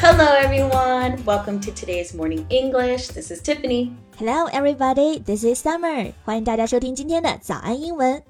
Hello, everyone. Welcome to today's morning English. This is Tiffany. Hello, everybody. This is Summer. 欢迎大家收听今天的早安英文。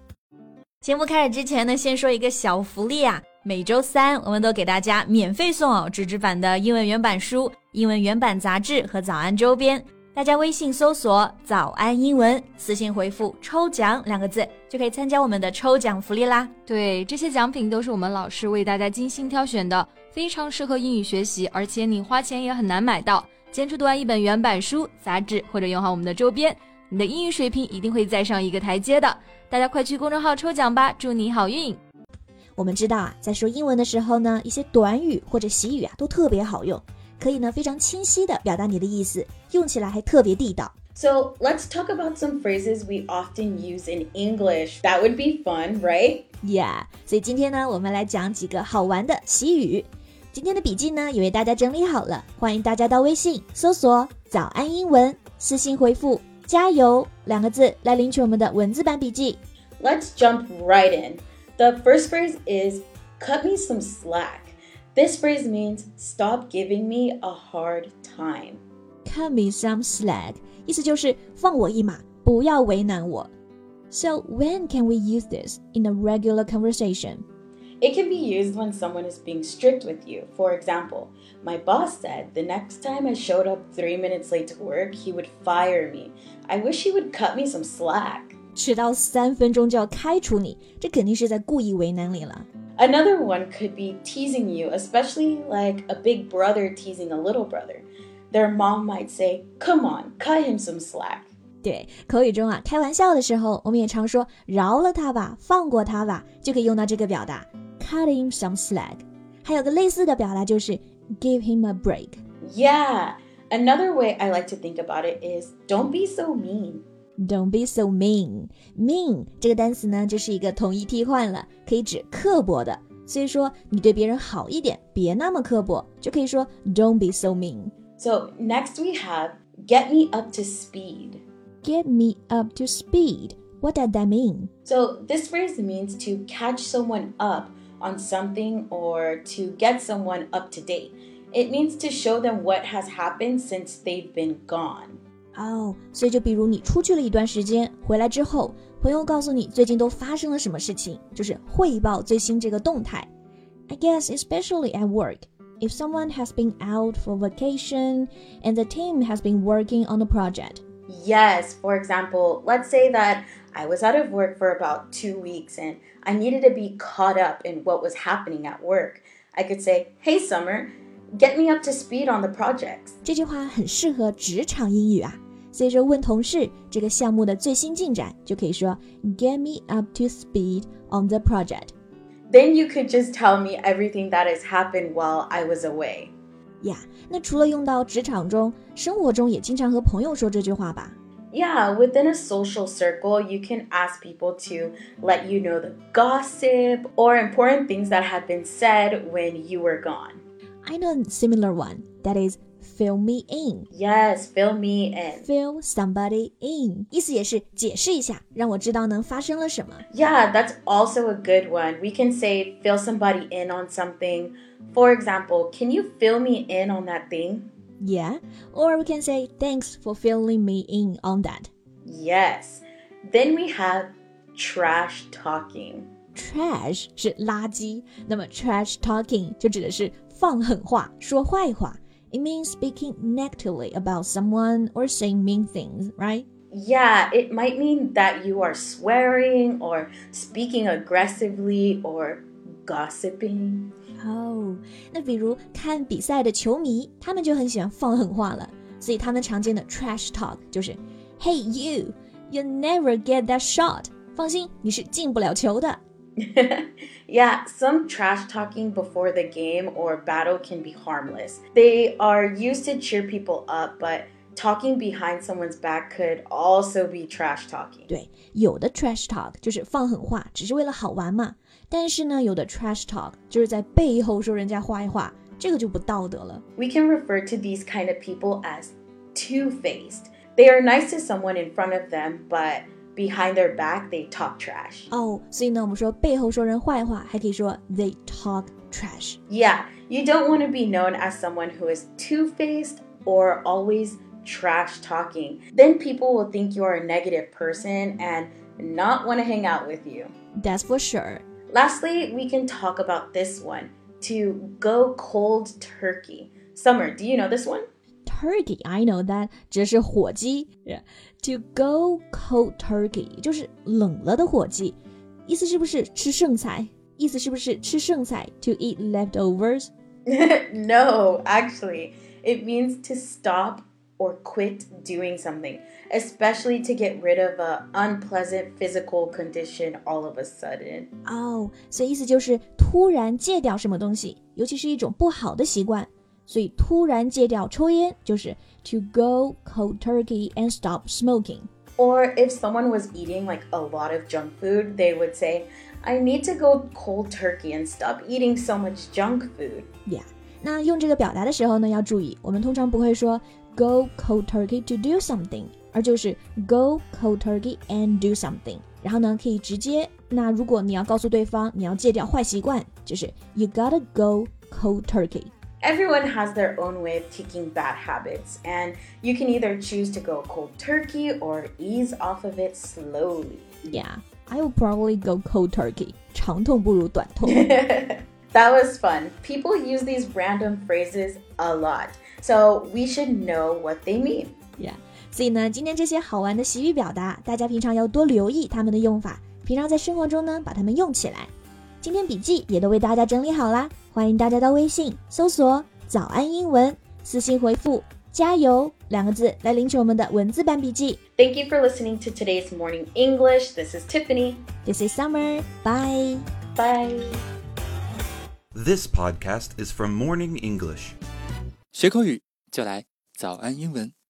节目开始之前呢，先说一个小福利啊！每周三我们都给大家免费送哦纸质版的英文原版书、英文原版杂志和早安周边。大家微信搜索“早安英文”，私信回复“抽奖”两个字，就可以参加我们的抽奖福利啦。对，这些奖品都是我们老师为大家精心挑选的。非常适合英语学习，而且你花钱也很难买到。坚持读完一本原版书、杂志，或者用好我们的周边，你的英语水平一定会再上一个台阶的。大家快去公众号抽奖吧，祝你好运！我们知道啊，在说英文的时候呢，一些短语或者习语啊都特别好用，可以呢非常清晰的表达你的意思，用起来还特别地道。So let's talk about some phrases we often use in English. That would be fun, right? Yeah. 所以今天呢，我们来讲几个好玩的习语。今天的笔记呢，也为大家整理好了，欢迎大家到微信搜索“早安英文”，私信回复“加油”两个字来领取我们的文字版笔记。Let's jump right in. The first phrase is cut me some slack. This phrase means stop giving me a hard time. Cut me some slack，意思就是放我一马，不要为难我。So when can we use this in a regular conversation? It can be used when someone is being strict with you. For example, my boss said the next time I showed up three minutes late to work, he would fire me. I wish he would cut me some slack. 迟到三分钟就要开除你，这肯定是在故意为难你了。Another one could be teasing you, especially like a big brother teasing a little brother. Their mom might say, "Come on, cut him some slack." 对，口语中啊，开玩笑的时候，我们也常说“饶了他吧，放过他吧”，就可以用到这个表达。 cut him some slack。还有个类似的表达就是 give him a break。Yeah, another way I like to think about it is don't be so mean. Don't be so mean. Mean 这个单词呢，就是一个统一替换了，可以指刻薄的。所以说，你对别人好一点，别那么刻薄，就可以说 Don't be so mean. So next we have get me up to speed. Get me up to speed. What does that mean? So this phrase means to catch someone up on something or to get someone up to date. It means to show them what has happened since they've been gone. 哦，所以就比如你出去了一段时间，回来之后，朋友告诉你最近都发生了什么事情，就是汇报最新这个动态。I guess especially at work, if someone has been out for vacation and the team has been working on a project. Yes, for example, let's say that I was out of work for about two weeks and I needed to be caught up in what was happening at work. I could say, Hey, Summer, get me up to speed on the projects. 这句话很适合职场英语啊。所以说，问同事这个项目的最新进展，就可以说 Get me up to speed on the project. Then you could just tell me everything that has happened while I was away. 呀，那除了用到职场中，生活中也经常和朋友说这句话吧？yeah, within a social circle, you can ask people to let you know the gossip or important things that have been said when you were gone. I know a similar one that is fill me in. Yes, fill me in. Fill somebody in. 意思也是解释一下，让我知道能发生了什么。Yeah, that's also a good one. We can say fill somebody in on something. For example, can you fill me in on that thing? Yeah, or we can say thanks for filling me in on that. Yes. Then we have trash talking. Trash 是垃圾，那么 trash talking 就指的是放狠话、说坏话。 It means speaking negatively about someone or saying mean things, right? Yeah, it might mean that you are swearing or speaking aggressively or gossiping. 哦，那比如看比赛的球迷，他们就很喜欢放狠话了。所以他们常见的 trash talk 就是，Hey you, you never get that shot。放心，你是进不了球的。 yeah, some trash talking before the game or battle can be harmless. They are used to cheer people up, but talking behind someone's back could also be trash talking. 对，有的 trash talk 就是放狠话，只是为了好玩嘛。但是呢，有的 trash talk 就是在背后说人家坏话，这个就不道德了。We can refer to these kind of people as two-faced. They are nice to someone in front of them, but behind their back they talk trash. 哦，所以呢，我们说背后说人坏话，还可以说 they talk trash. Yeah, you don't want to be known as someone who is two-faced or always trash talking. Then people will think you are a negative person and not want to hang out with you. That's for sure. Lastly, we can talk about this one to go cold turkey. Summer, do you know this one? Turkey, I know that，指的是火鸡。To go cold turkey 就是冷了的火鸡，意思是不是吃剩菜？意思是不是吃剩菜？To eat leftovers? no, actually, it means to stop or quit doing something, especially to get rid of a unpleasant physical condition all of a sudden. 哦，所以意思就是突然戒掉什么东西，尤其是一种不好的习惯。 所以突然戒掉抽烟就是 to go cold turkey and stop smoking. Or if someone was eating like a lot of junk food, they would say, I need to go cold turkey and stop eating so much junk food. Yeah. 那用这个表达的时候呢，要注意，我们通常不会说 go cold turkey to do something，而就是 go cold turkey and do something。然后呢，可以直接，那如果你要告诉对方你要戒掉坏习惯，就是 you gotta go cold turkey。 Everyone has their own way of kicking bad habits, and you can either choose to go cold turkey or ease off of it slowly. Yeah, I will probably go cold turkey. 长痛不如短痛。 That was fun. People use these random phrases a lot, so we should know what they mean. Yeah，所以呢，今天这些好玩的习语表达，大家平常要多留意它们的用法，平常在生活中呢把它们用起来。 今天笔记也都为大家整理好啦，欢迎大家到微信搜索“早安英文”，私信回复“加油”两个字来领取我们的文字版笔记。Thank you for listening to today's morning English. This is Tiffany. This is Summer. Bye. Bye. This podcast is from Morning English. 学口语就来早安英文。